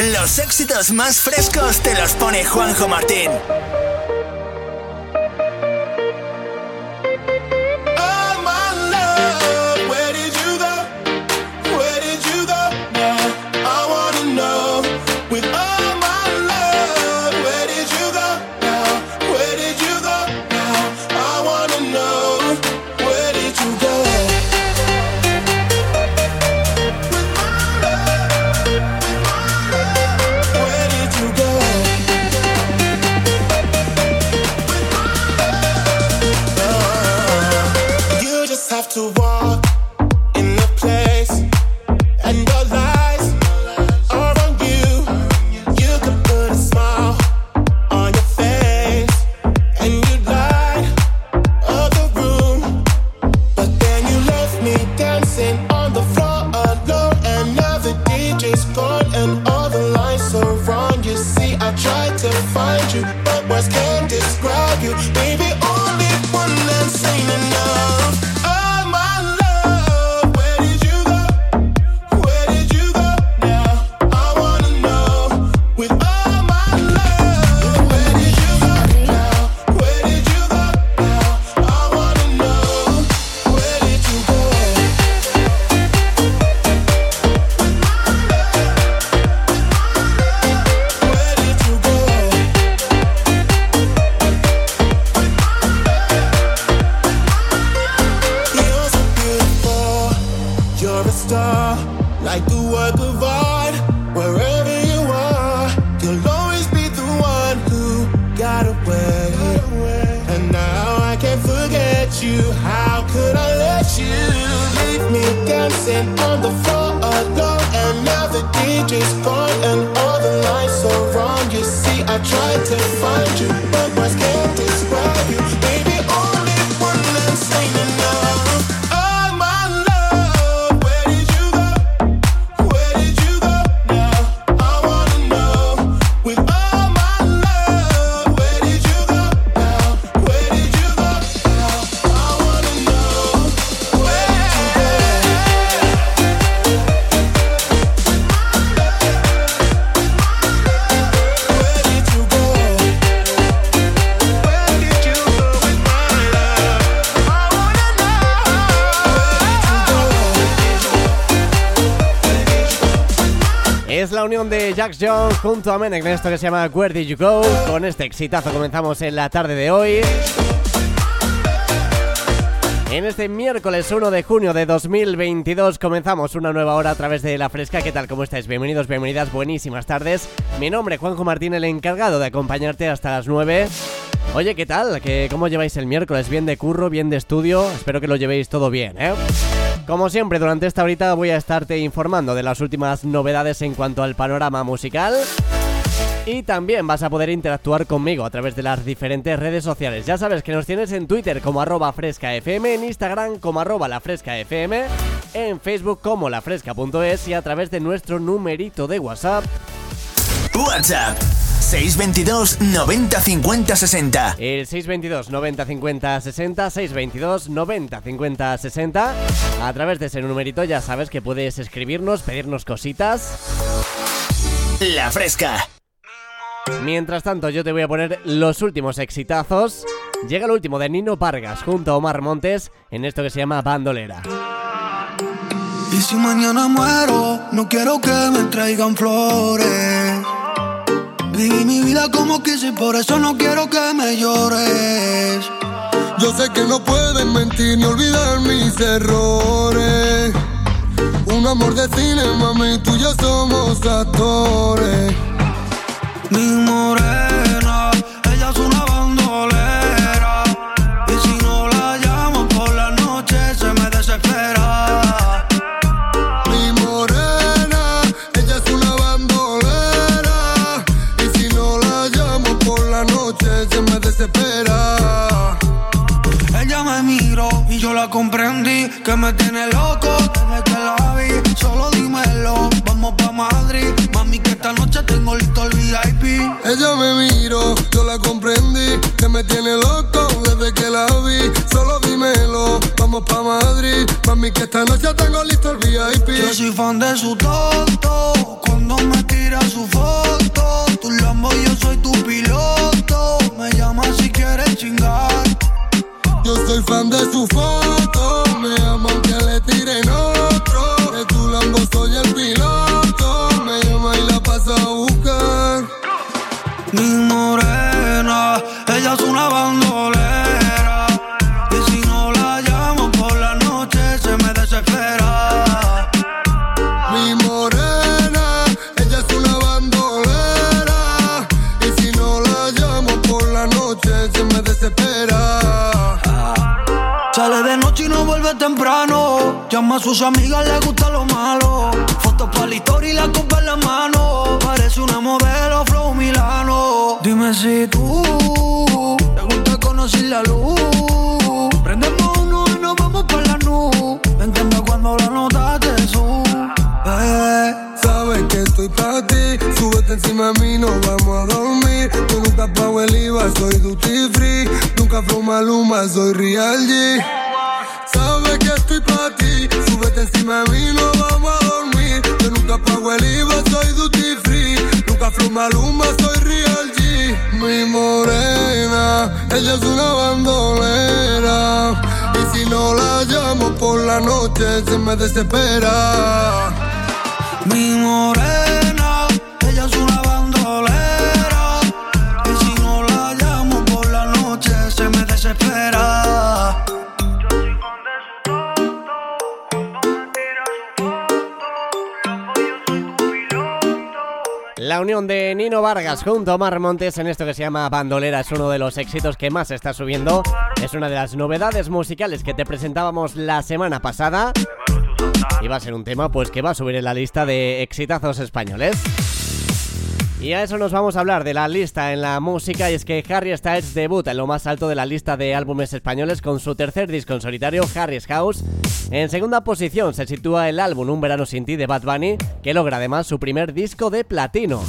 Los éxitos más frescos te los pone Juanjo Martín. Jax Jones junto a Menek en esto que se llama Where Did You Go. Con este exitazo comenzamos en la tarde de hoy. En este miércoles 1 de junio de 2022 comenzamos una nueva hora a través de La Fresca. ¿Qué tal? ¿Cómo estáis? Bienvenidos, bienvenidas, buenísimas tardes. Mi nombre es Juanjo Martín, el encargado de acompañarte hasta las 9. Oye, ¿qué tal? ¿Qué, ¿Cómo lleváis el miércoles? ¿Bien de curro? ¿Bien de estudio? Espero que lo llevéis todo bien, ¿eh? Como siempre, durante esta horita voy a estarte informando de las últimas novedades en cuanto al panorama musical. Y también vas a poder interactuar conmigo a través de las diferentes redes sociales. Ya sabes que nos tienes en Twitter como arroba frescafm, en Instagram como arroba lafrescafm, en Facebook como lafresca.es y a través de nuestro numerito de WhatsApp. WhatsApp 622 90 50 60. El 622 90 50 60, 622 90 50 60. A través de ese numerito ya sabes que puedes escribirnos, pedirnos cositas. La fresca. Mientras tanto, yo te voy a poner los últimos exitazos. Llega el último de Nino Vargas junto a Omar Montes en esto que se llama Bandolera. Y si mañana muero, no quiero que me traigan flores. Viví mi vida como quise, por eso no quiero que me llores. Yo sé que no pueden mentir ni olvidar mis errores. Un amor de cine, mami, tú y yo somos actores. Mi morena, ella es una bandolera. Te gusta conocer la luz. Prendemos uno y nos vamos para la nube. Entiendo cuando la nota te sube. Sabes que estoy para ti, súbete encima de mí, no vamos a dormir. Tú nunca pago el IVA, soy duty free. Nunca flow maluma, soy real G. Sabes que estoy para ti, súbete encima de mí, no vamos a dormir. Yo nunca pago el IVA, soy duty free. Nunca flow maluma, soy real G. Mi morena, ella es una bandolera. Y si no la llamo por la noche, se me desespera. Mi morena, La unión de Nino Vargas junto a Omar Montes en esto que se llama Bandolera es uno de los éxitos que más está subiendo. Es una de las novedades musicales que te presentábamos la semana pasada. Y va a ser un tema pues que va a subir en la lista de exitazos españoles. Y a eso nos vamos a hablar de la lista en la música y es que Harry Styles debuta en lo más alto de la lista de álbumes españoles con su tercer disco en solitario, Harry's House. En segunda posición se sitúa el álbum Un verano sin ti de Bad Bunny, que logra además su primer disco de platino.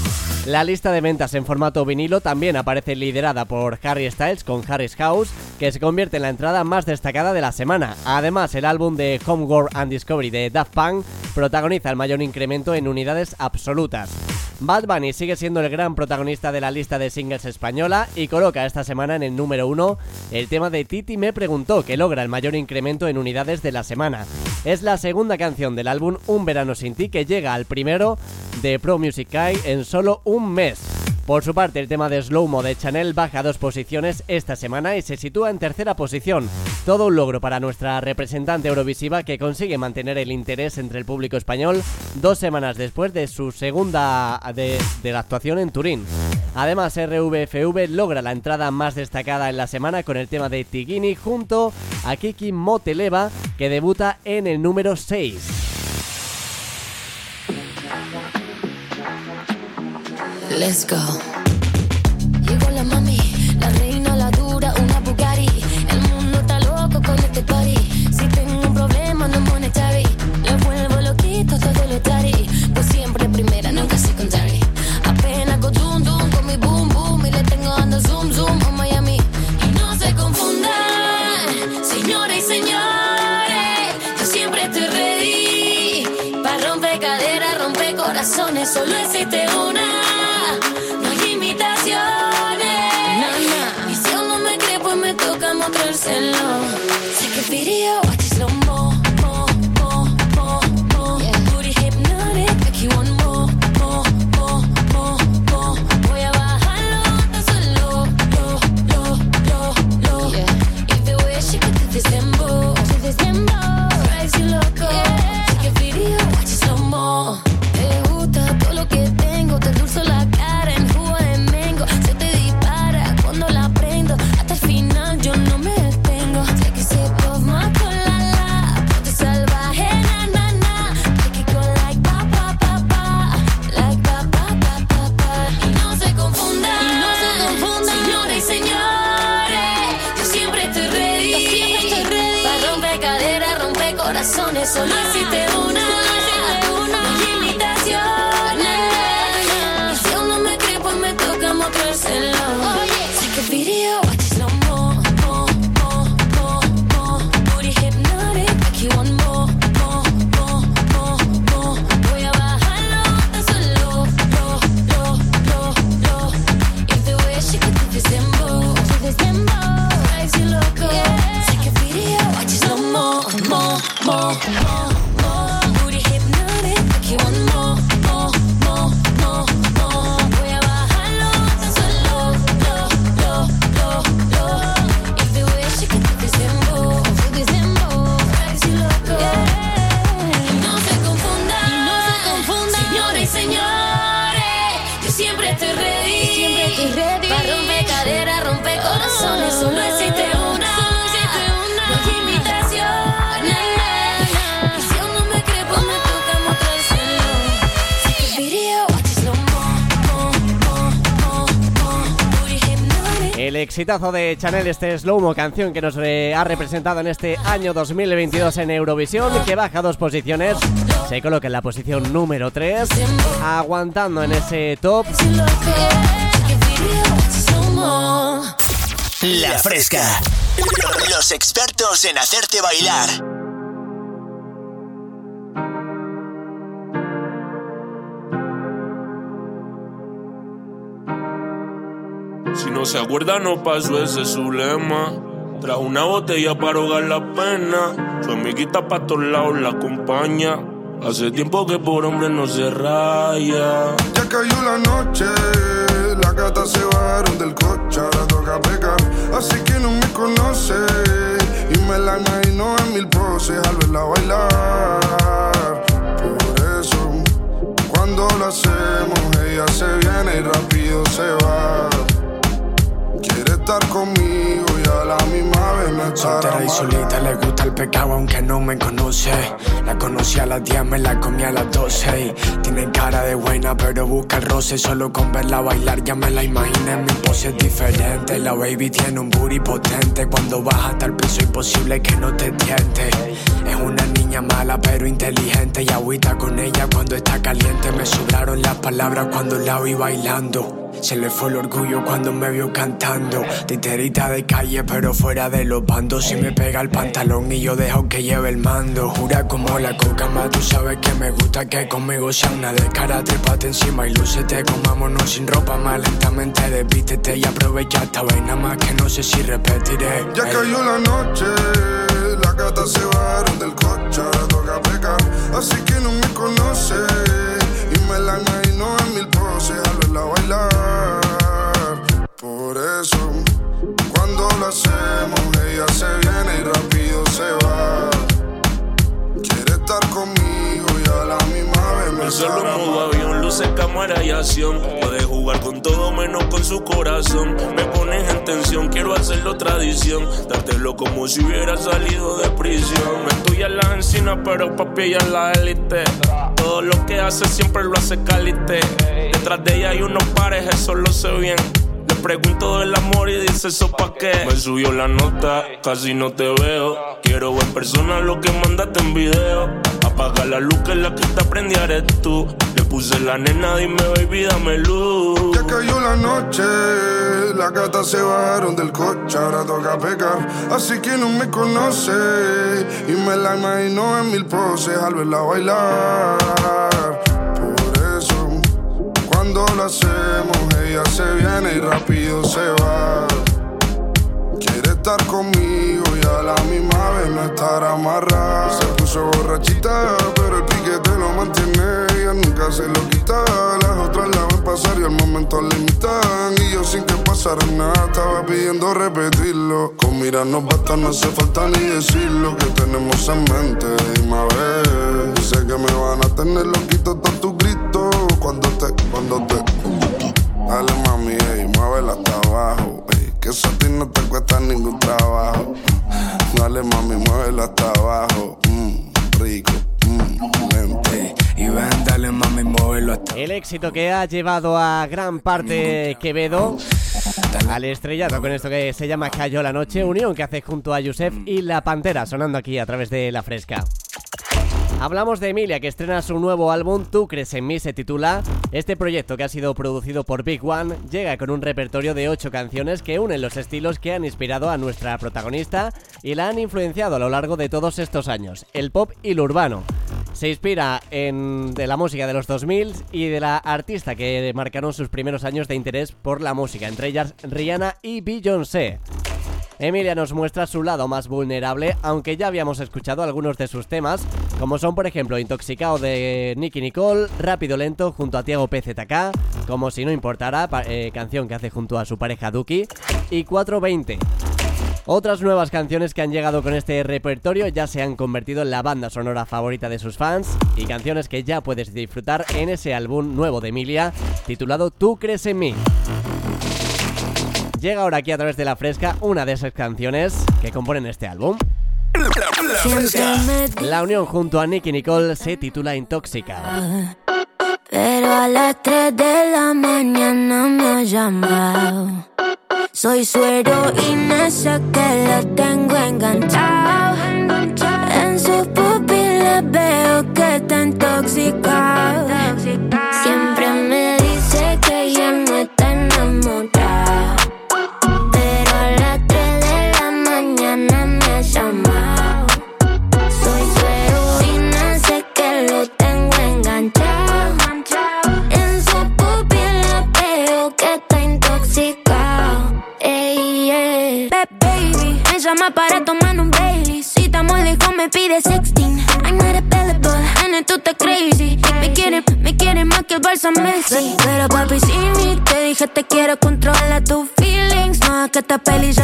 La lista de ventas en formato vinilo también aparece liderada por Harry Styles con Harry's House, que se convierte en la entrada más destacada de la semana. Además, el álbum de Homeworld and Discovery de Daft Punk protagoniza el mayor incremento en unidades absolutas. Bad Bunny sigue siendo el gran protagonista de la lista de singles española y coloca esta semana en el número 1 el tema de Titi me preguntó que logra el mayor incremento en unidades de la semana. Es la segunda canción del álbum Un verano sin ti que llega al primero de Pro Music Guy en solo un mes. Por su parte, el tema de Slow Mo de Chanel baja dos posiciones esta semana y se sitúa en tercera posición. Todo un logro para nuestra representante eurovisiva que consigue mantener el interés entre el público español dos semanas después de su segunda de, la actuación en Turín. Además, RVFV logra la entrada más destacada en la semana con el tema de Tigini junto a Kiki Moteleva que debuta en el número 6. Let's go. Llegó la mami, la reina, la dura, una Bugatti. El mundo está loco con este party. Si tengo un problema, no monetary. Lo vuelvo loquito, todo lo tari. Pues siempre primera, nunca secondary. Apenas go dum dum con mi boom boom. Y le tengo dando zoom zoom a Miami. Y no se confundan, señores y señores. Yo siempre estoy ready. Para romper caderas, romper corazones. Solo existe una. Toca mostrárselo. Take a video, exitazo de Chanel, este Slow-Mo, canción que nos eh, ha representado en este año 2022 en Eurovisión, que baja dos posiciones, se coloca en la posición número 3, aguantando en ese top. La Fresca. Los expertos en hacerte bailar. Se acuerda, no pasó ese es su lema. Trajo una botella para ahogar la pena. Su amiguita pa' todos lados la acompaña. Hace tiempo que por hombre no se raya. Ya cayó la noche, las gatas se bajaron del coche, ahora toca pecar. Así que no me conoce y me la imagino en mil poses al verla bailar. Por eso, cuando lo hacemos, ella se viene y rápido se va. Estar conmigo y a la misma vez me Soltera y solita le gusta el pecado aunque no me conoce. La conocí a las 10, me la comí a las 12 y Tiene cara de buena pero busca el roce. Solo con verla bailar ya me la imaginé. Mi pose es diferente, la baby tiene un booty potente. Cuando baja hasta el piso imposible que no te tiente. Es una niña mala pero inteligente. Y agüita con ella cuando está caliente. Me sobraron las palabras cuando la vi bailando se le fue el orgullo cuando me vio cantando. Titerita de calle, pero fuera de los bandos. Si me pega el pantalón y yo dejo que lleve el mando. Jura como la coca, más tú sabes que me gusta que conmigo sea una de cara. Trépate encima y lúcete. Comámonos sin ropa, más lentamente desvístete y aprovecha esta vaina más que no sé si repetiré. Ya cayó la noche, las gatas se bajaron del coche, ahora toca pecar. Así que no me conoce y me la imagino en mil poses al verla solo estará modo avión, luces, cámara y acción. Puede jugar con todo menos con su corazón. Me pones en tensión, quiero hacerlo tradición. Dártelo como si hubiera salido de prisión. Me en la encina, pero papi ella es la élite. Todo lo que hace siempre lo hace calité. Detrás de ella hay unos pares, eso lo sé bien. Le pregunto del amor y dice eso pa' qué. Me subió la nota, casi no te veo. Quiero ver persona lo que mandaste en video. Apaga la luz que la que te prendí eres tú. Le puse la nena, dime baby, dame luz. Ya cayó la noche, las gatas se bajaron del coche, ahora toca pecar. Así que no me conoce y me la imagino en mil poses al verla bailar. Por eso, cuando lo hacemos, ella se viene y rápido se va. Estar conmigo y a la misma vez no estar amarrada. Se puso borrachita, pero el piquete lo mantiene. Ella nunca se lo quita. Las otras la ven pasar y al momento la imitan. Y yo sin que pasara nada estaba pidiendo repetirlo. Con mirarnos basta, no hace falta ni decirlo que tenemos en mente. Dime a ver, sé que me van a tener loquito todos tus gritos. Cuando te, cuando te. Dale mami, ey, muévela hasta abajo. Que eso a ti no te cuesta ningún trabajo. Dale mami, muévela hasta abajo. Mmm, rico, lente. Y dale mami, móvelo hasta El éxito que ha llevado a gran parte Quevedo al estrellato con esto que se llama Cayó la Noche, unión que hace junto a Yusef y La Pantera, sonando aquí a través de La Fresca. Hablamos de Emilia, que estrena su nuevo álbum Tú crees en mí, se titula. Este proyecto, que ha sido producido por Big One, llega con un repertorio de 8 canciones que unen los estilos que han inspirado a nuestra protagonista y la han influenciado a lo largo de todos estos años, el pop y lo urbano. Se inspira en de la música de los 2000 y de la artista que marcaron sus primeros años de interés por la música, entre ellas Rihanna y Beyoncé. Emilia nos muestra su lado más vulnerable, aunque ya habíamos escuchado algunos de sus temas, como son por ejemplo Intoxicado de Nicky Nicole, Rápido Lento junto a Tiago PZK, Como si no importara, eh, canción que hace junto a su pareja Duki, y 420. Otras nuevas canciones que han llegado con este repertorio ya se han convertido en la banda sonora favorita de sus fans y canciones que ya puedes disfrutar en ese álbum nuevo de Emilia titulado Tú crees en mí. Llega ahora aquí a través de la fresca una de esas canciones que componen este álbum. La unión junto a Nicky Nicole se titula Intóxica. Pero a las 3 de la mañana me ha llamado. Soy su heroína, sé que la tengo enganchado. En sus pupilas veo que está intoxicado. Siempre me esta peli ya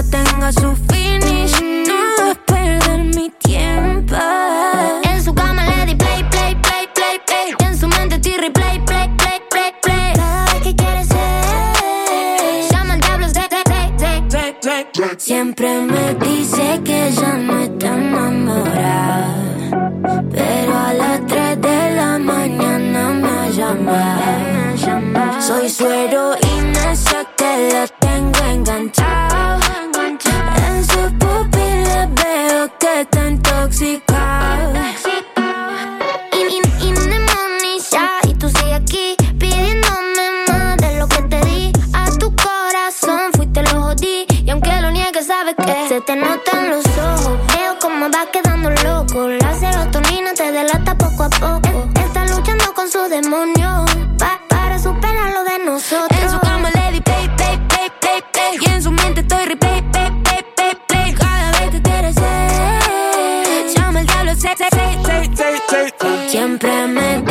luchando con su demonio pa- para superar lo de nosotros. En su cama le di play, play, play, play, play. Y en su mente estoy replay, play, play, play, play. Cada vez que quieres ser, llama el diablo, say, say, say, say, say. Siempre me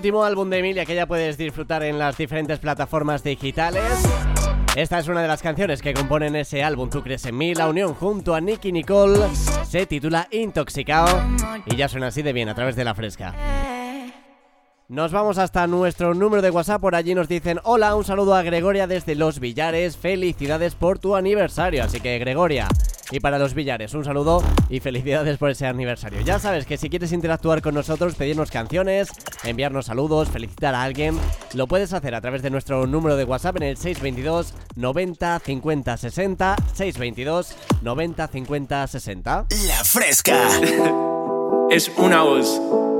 último álbum de Emilia que ya puedes disfrutar en las diferentes plataformas digitales. Esta es una de las canciones que componen ese álbum Tú crees en mí, la unión junto a Nicky Nicole se titula Intoxicado y ya suena así de bien a través de la fresca. Nos vamos hasta nuestro número de WhatsApp, por allí nos dicen Hola, un saludo a Gregoria desde Los Villares, felicidades por tu aniversario, así que Gregoria, y para Los Villares, un saludo y felicidades por ese aniversario. Ya sabes que si quieres interactuar con nosotros, pedirnos canciones, enviarnos saludos, felicitar a alguien, lo puedes hacer a través de nuestro número de WhatsApp en el 622 90 50 60, 622 90 50 60. La fresca. es una voz.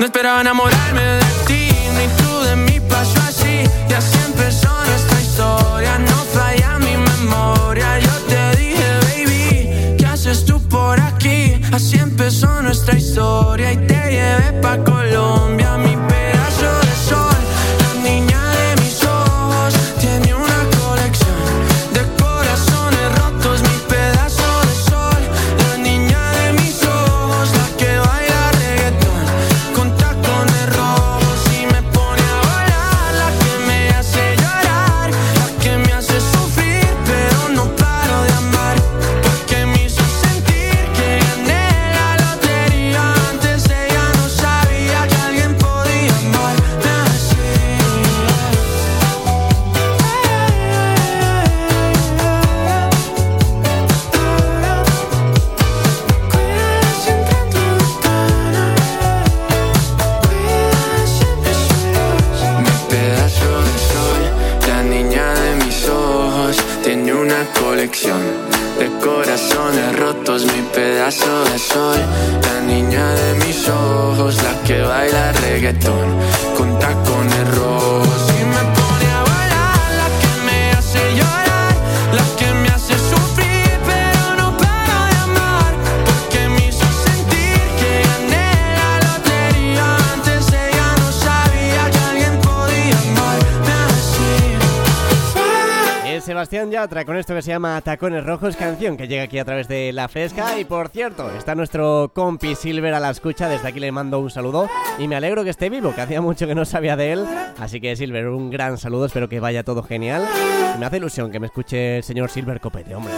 no esperaba enamorarme de llama Tacones Rojos, canción que llega aquí a través de La Fresca. Y por cierto, está nuestro compi Silver a la escucha. Desde aquí le mando un saludo y me alegro que esté vivo, que hacía mucho que no sabía de él. Así que Silver, un gran saludo, espero que vaya todo genial. Me hace ilusión que me escuche el señor Silver Copete, hombre.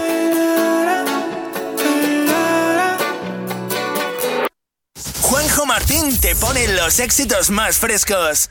Juanjo Martín te pone los éxitos más frescos.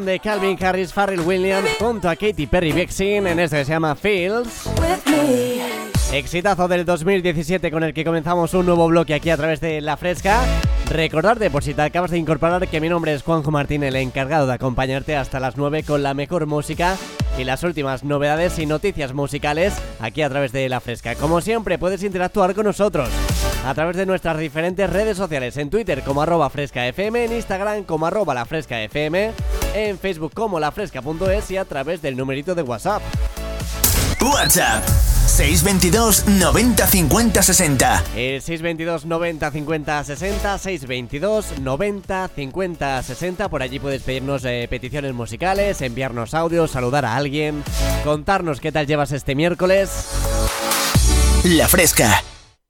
de Calvin Harris, Farrell Williams junto a Katy Perry Vexin en esto que se llama Fields. Exitazo del 2017 con el que comenzamos un nuevo bloque aquí a través de La Fresca. Recordarte, por si te acabas de incorporar, que mi nombre es Juanjo Martín, el encargado de acompañarte hasta las 9 con la mejor música y las últimas novedades y noticias musicales aquí a través de La Fresca. Como siempre, puedes interactuar con nosotros a través de nuestras diferentes redes sociales, en Twitter como arroba frescafm, en Instagram como arroba la fresca FM en Facebook como lafresca.es y a través del numerito de WhatsApp. WhatsApp 622 90 50 60. El 622 90 50 60, 622 90 50 60. Por allí puedes pedirnos eh, peticiones musicales, enviarnos audios, saludar a alguien, contarnos qué tal llevas este miércoles. La Fresca.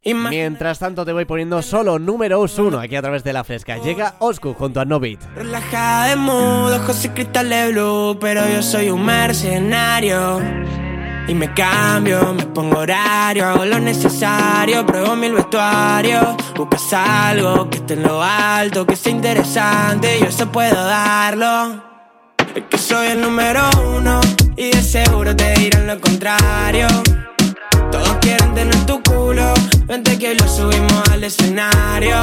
Mientras tanto te voy poniendo solo número uno aquí a través de La Fresca. Llega Oscu junto a Novit. Relajada de modo, ojos y cristales blue, pero yo soy un mercenario. Y me cambio, me pongo horario, hago lo necesario, pruebo mil vestuarios. Buscas algo que esté en lo alto, que sea interesante, yo eso puedo darlo. Es que soy el número uno y de seguro te dirán lo contrario. Vente que lo subimos al escenario.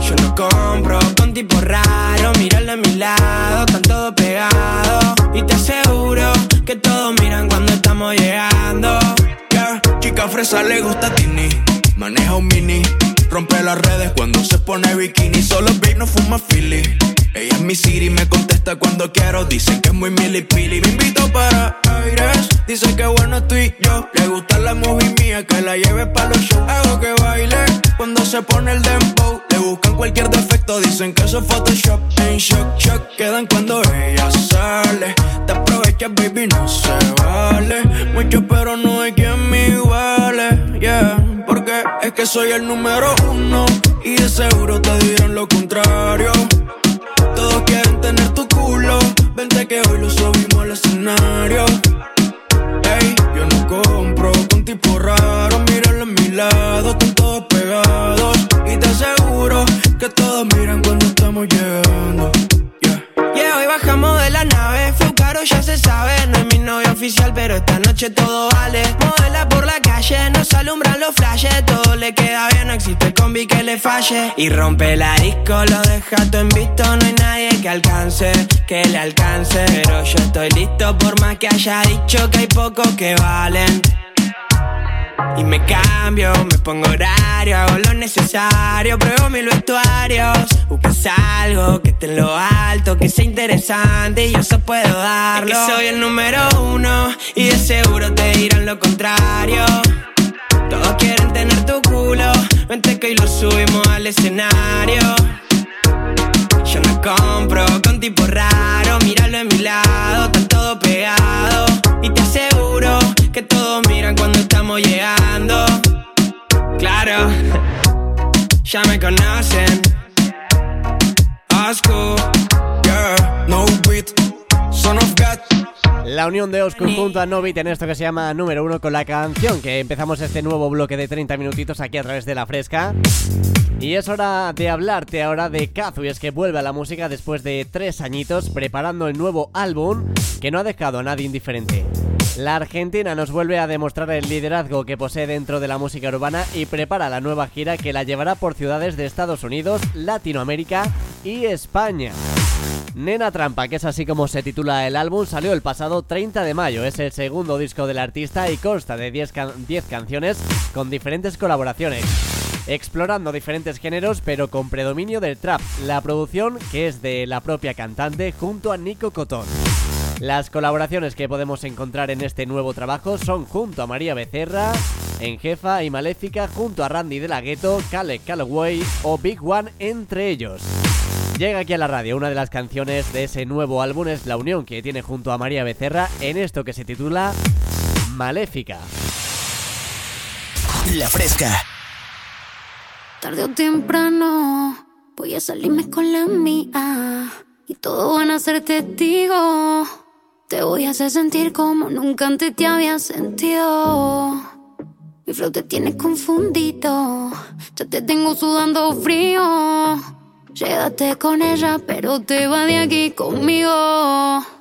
Yo no compro con tipo raro, míralo a mi lado, están todos pegados. Y te aseguro que todos miran cuando estamos llegando. Yeah, chica fresa le gusta Tini, maneja un mini. Rompe las redes cuando se pone bikini. Solo Big no fuma Philly. Ella es mi Siri, me contesta cuando quiero. Dicen que es muy milipili. Me invito para aires. Dice que bueno estoy yo. Le gusta la movie mía, que la lleve para los shows. Hago que baile cuando se pone el dembow. Le buscan cualquier defecto, dicen que eso es Photoshop. En shock, shock quedan cuando ella sale. Te aprovechas, baby, no se vale. Mucho, pero no hay quien me iguale. Yeah, porque es que soy el número uno. Y de seguro te dirán lo contrario. Todos quieren tener tu culo. Vente que hoy lo subimos al escenario. Ey, yo no compro con tipo raro. Míralo a mi lado, están todos pegados. Y te aseguro que todos miran cuando estamos llegando. Yeah, hoy bajamos de la nave. Fue caro, ya se sabe. No novio pero esta noche todo vale. Modela por la calle, nos alumbran los flashes. Todo le queda bien, no existe combi que le falle. Y rompe la disco, lo deja todo en visto. No hay nadie que alcance, que le alcance. Pero yo estoy listo, por más que haya dicho que hay pocos que valen. Y me cambio, me pongo horario, hago lo necesario, pruebo mil vestuarios. Buscas algo que esté en lo alto, que sea interesante y yo eso puedo darlo. Es que soy el número uno y de seguro te dirán lo contrario. Todos quieren tener tu culo, vente que hoy lo subimos al escenario. Yo no compro con tipo raro, míralo a mi lado, están todos pegados. Y te aseguro que todos miran cuando estamos llegando. Claro, ya me conocen. Osco, yeah, no beat, son of God. La unión de Oscar junto a Novit en esto que se llama número uno con la canción que empezamos este nuevo bloque de 30 minutitos aquí a través de la fresca. Y es hora de hablarte ahora de Kazu y es que vuelve a la música después de tres añitos preparando el nuevo álbum que no ha dejado a nadie indiferente. La Argentina nos vuelve a demostrar el liderazgo que posee dentro de la música urbana y prepara la nueva gira que la llevará por ciudades de Estados Unidos, Latinoamérica y España. Nena Trampa, que es así como se titula el álbum, salió el pasado 30 de mayo. Es el segundo disco del artista y consta de 10, can 10 canciones con diferentes colaboraciones. Explorando diferentes géneros, pero con predominio del trap. La producción, que es de la propia cantante, junto a Nico Cotón. Las colaboraciones que podemos encontrar en este nuevo trabajo son junto a María Becerra, en Jefa y Maléfica, junto a Randy de la Ghetto, Kale Calloway o Big One, entre ellos. Llega aquí a la radio una de las canciones de ese nuevo álbum, es la unión que tiene junto a María Becerra en esto que se titula Maléfica. La Fresca. Tarde o temprano voy a salirme con la mía y todos van a ser testigos. Te voy a hacer sentir como nunca antes te había sentido. Mi flow te tiene confundido, ya te tengo sudando frío. Llévate con ella, pero te va de aquí conmigo.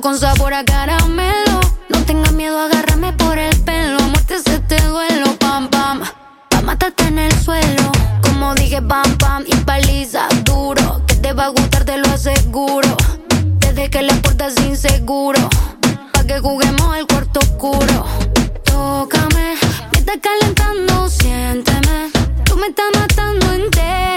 Con sabor a caramelo. No tengas miedo, agárrame por el pelo. Muerte se te duelo, pam pam. Pa' matarte en el suelo. Como dije, pam pam. Y paliza duro. Que te va a gustar, te lo aseguro. Desde que la puerta es inseguro. Pa' que juguemos el cuarto oscuro. Tócame, me está calentando, siénteme. Tú me estás matando, entérate.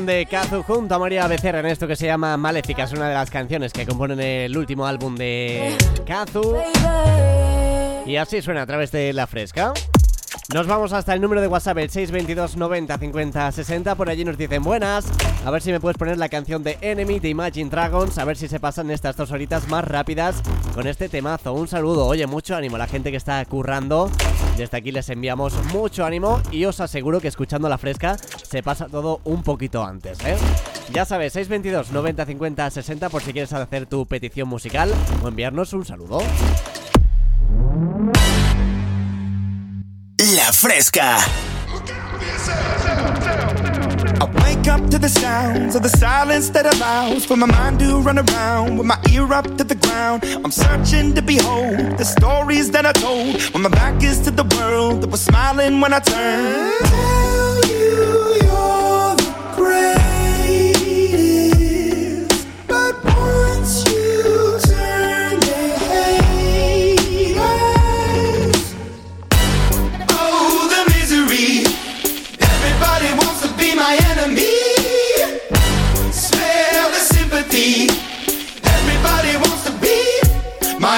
De Kazu junto a María Becerra en esto que se llama Maléfica. Es una de las canciones que componen el último álbum de Kazu. Y así suena a través de La Fresca. Nos vamos hasta el número de WhatsApp, el 622 90 50 60. Por allí nos dicen buenas. A ver si me puedes poner la canción de Enemy de Imagine Dragons. A ver si se pasan estas dos horitas más rápidas con este temazo. Un saludo, oye, mucho ánimo a la gente que está currando. Desde aquí les enviamos mucho ánimo y os aseguro que escuchando la fresca se pasa todo un poquito antes, ¿eh? Ya sabes, 622 90 50 60 por si quieres hacer tu petición musical o enviarnos un saludo. La Fresca. I wake up to the sounds of the silence that allows for my mind to run around with my ear up to the ground. I'm searching to behold the stories that I told when my back is to the world that was smiling when I turned.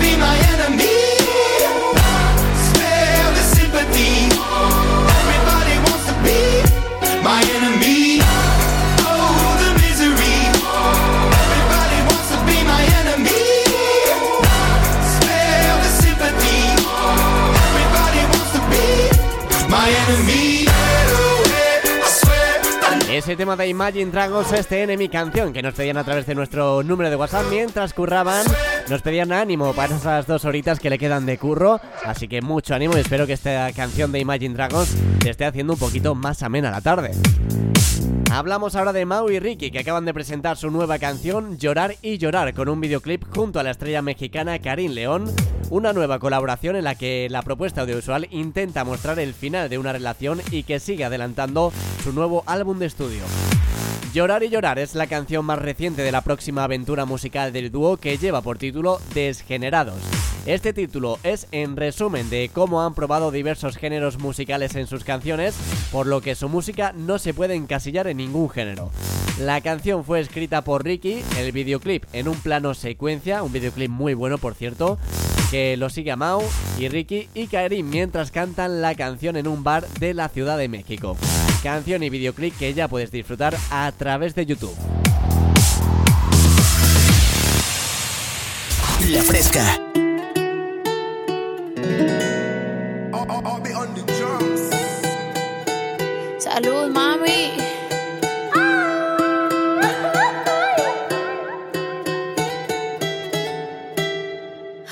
be my enemy. Ese tema de Imagine Dragons, este Enemy canción que nos pedían a través de nuestro número de WhatsApp mientras curraban. Nos pedían ánimo para esas dos horitas que le quedan de curro. Así que mucho ánimo y espero que esta canción de Imagine Dragons te esté haciendo un poquito más amena la tarde. Hablamos ahora de Mau y Ricky, que acaban de presentar su nueva canción Llorar y Llorar, con un videoclip junto a la estrella mexicana Karim León, una nueva colaboración en la que la propuesta audiovisual intenta mostrar el final de una relación y que sigue adelantando su nuevo álbum de estudio. Llorar y llorar es la canción más reciente de la próxima aventura musical del dúo que lleva por título Desgenerados. Este título es en resumen de cómo han probado diversos géneros musicales en sus canciones, por lo que su música no se puede encasillar en ningún género. La canción fue escrita por Ricky, el videoclip en un plano secuencia, un videoclip muy bueno por cierto, que lo sigue a Mau y Ricky y Kaerin mientras cantan la canción en un bar de la Ciudad de México. Canción y videoclip que ya puedes disfrutar a través de YouTube. La fresca. Salud, mami.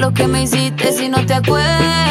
Lo que me hiciste si no te acuerdas.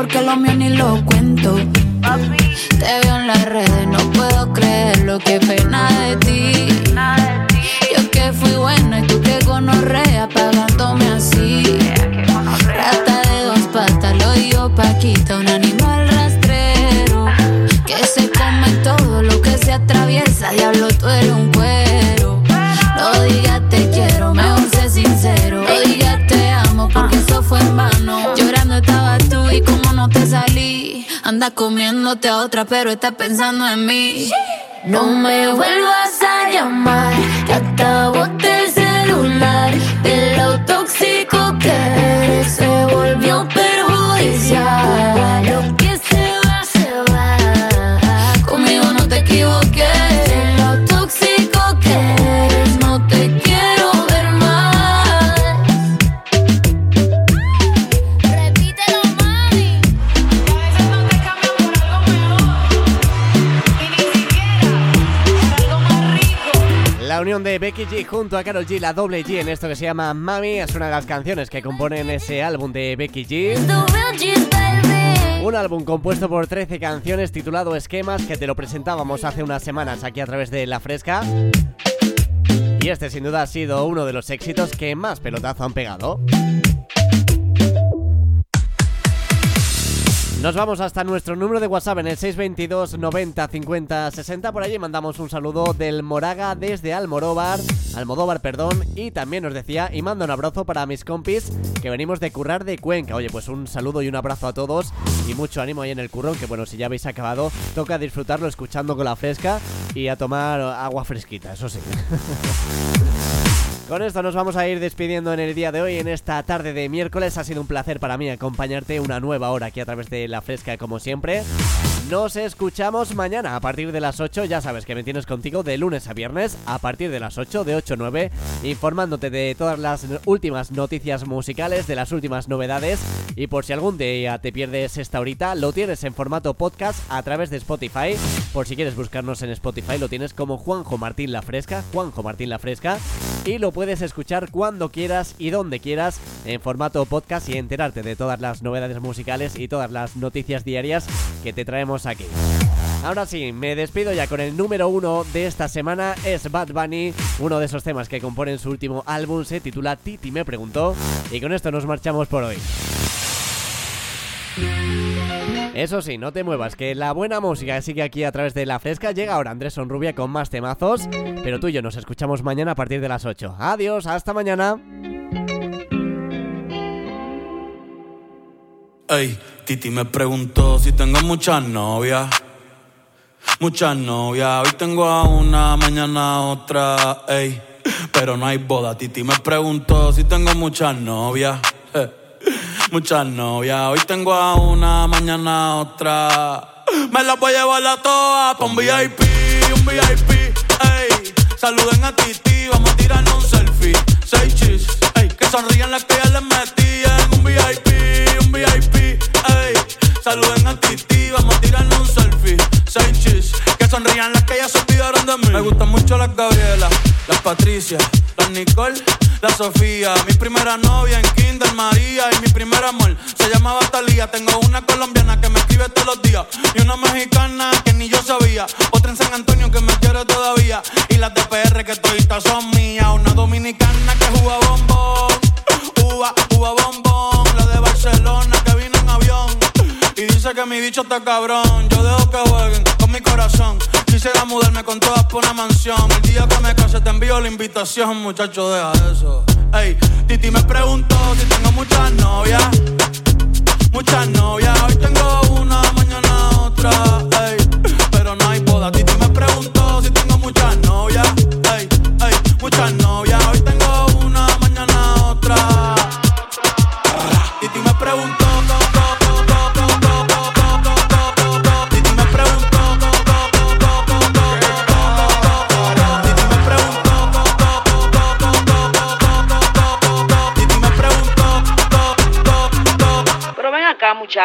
Porque lo mío ni lo cuento. Comiéndote a otra, pero estás pensando en mí. No me vuelvas a llamar, Becky G junto a Carol G, la doble G en esto que se llama Mami, es una de las canciones que componen ese álbum de Becky G. Un álbum compuesto por 13 canciones titulado Esquemas que te lo presentábamos hace unas semanas aquí a través de La Fresca. Y este sin duda ha sido uno de los éxitos que más pelotazo han pegado. Nos vamos hasta nuestro número de WhatsApp en el 622 90 50 60. Por allí mandamos un saludo del Moraga desde Almodóvar, Almodóvar, perdón, y también nos decía y manda un abrazo para mis compis que venimos de currar de Cuenca. Oye, pues un saludo y un abrazo a todos y mucho ánimo ahí en el currón, que bueno, si ya habéis acabado, toca disfrutarlo escuchando con la fresca y a tomar agua fresquita, eso sí. Con esto nos vamos a ir despidiendo en el día de hoy, en esta tarde de miércoles. Ha sido un placer para mí acompañarte una nueva hora aquí a través de La Fresca, como siempre. Nos escuchamos mañana a partir de las 8. Ya sabes que me tienes contigo de lunes a viernes a partir de las 8, de 8 a 9, informándote de todas las últimas noticias musicales, de las últimas novedades. Y por si algún día te pierdes esta horita, lo tienes en formato podcast a través de Spotify. Por si quieres buscarnos en Spotify, lo tienes como Juanjo Martín La Fresca, Juanjo Martín La Fresca. Y lo puedes escuchar cuando quieras y donde quieras en formato podcast y enterarte de todas las novedades musicales y todas las noticias diarias que te traemos aquí. Ahora sí, me despido ya con el número uno de esta semana, es Bad Bunny, uno de esos temas que componen su último álbum, se titula Titi me preguntó, y con esto nos marchamos por hoy. Eso sí, no te muevas, que la buena música sigue aquí a través de la fresca. Llega ahora Andrés Sonrubia con más temazos. Pero tú y yo nos escuchamos mañana a partir de las 8. Adiós, hasta mañana. Ey, Titi me preguntó si tengo muchas novias. Muchas novias, hoy tengo a una, mañana a otra, ey. Pero no hay boda, Titi me preguntó si tengo muchas novias. Muchas novias, hoy tengo a una, mañana a otra. Me las voy a llevar a todas pa' un VIP, un VIP, ey. Saluden a Titi, vamos a tirarnos un selfie. Seis chis, ey. Que sonrían las que ya les metí en un VIP, un VIP, ey. Saluden a Titi, vamos a tirarnos un selfie. Seis chis, que sonrían las que ya se olvidaron de mí. Me gustan mucho las Gabriela, las Patricia, las Nicole, la Sofía. Mi primera novia en Kinder María y mi primer amor se llamaba Talía. Tengo una colombiana que me escribe todos los días y una mexicana que ni yo sabía. Otra en San Antonio que me quiere todavía y las de PR que toditas son mías. Una dominicana que juega bombón, uva, uva bombón. La de Barcelona que vino en avión y dice que mi bicho está cabrón. Yo dejo que jueguen con mi corazón. Quisiera mudarme con envío la invitación, muchacho, deja eso. Ey, Titi me preguntó si tengo muchas novias. Muchas novias, hoy tengo una, mañana otra. Ey, pero no hay boda. Titi me preguntó si tengo muchas novias.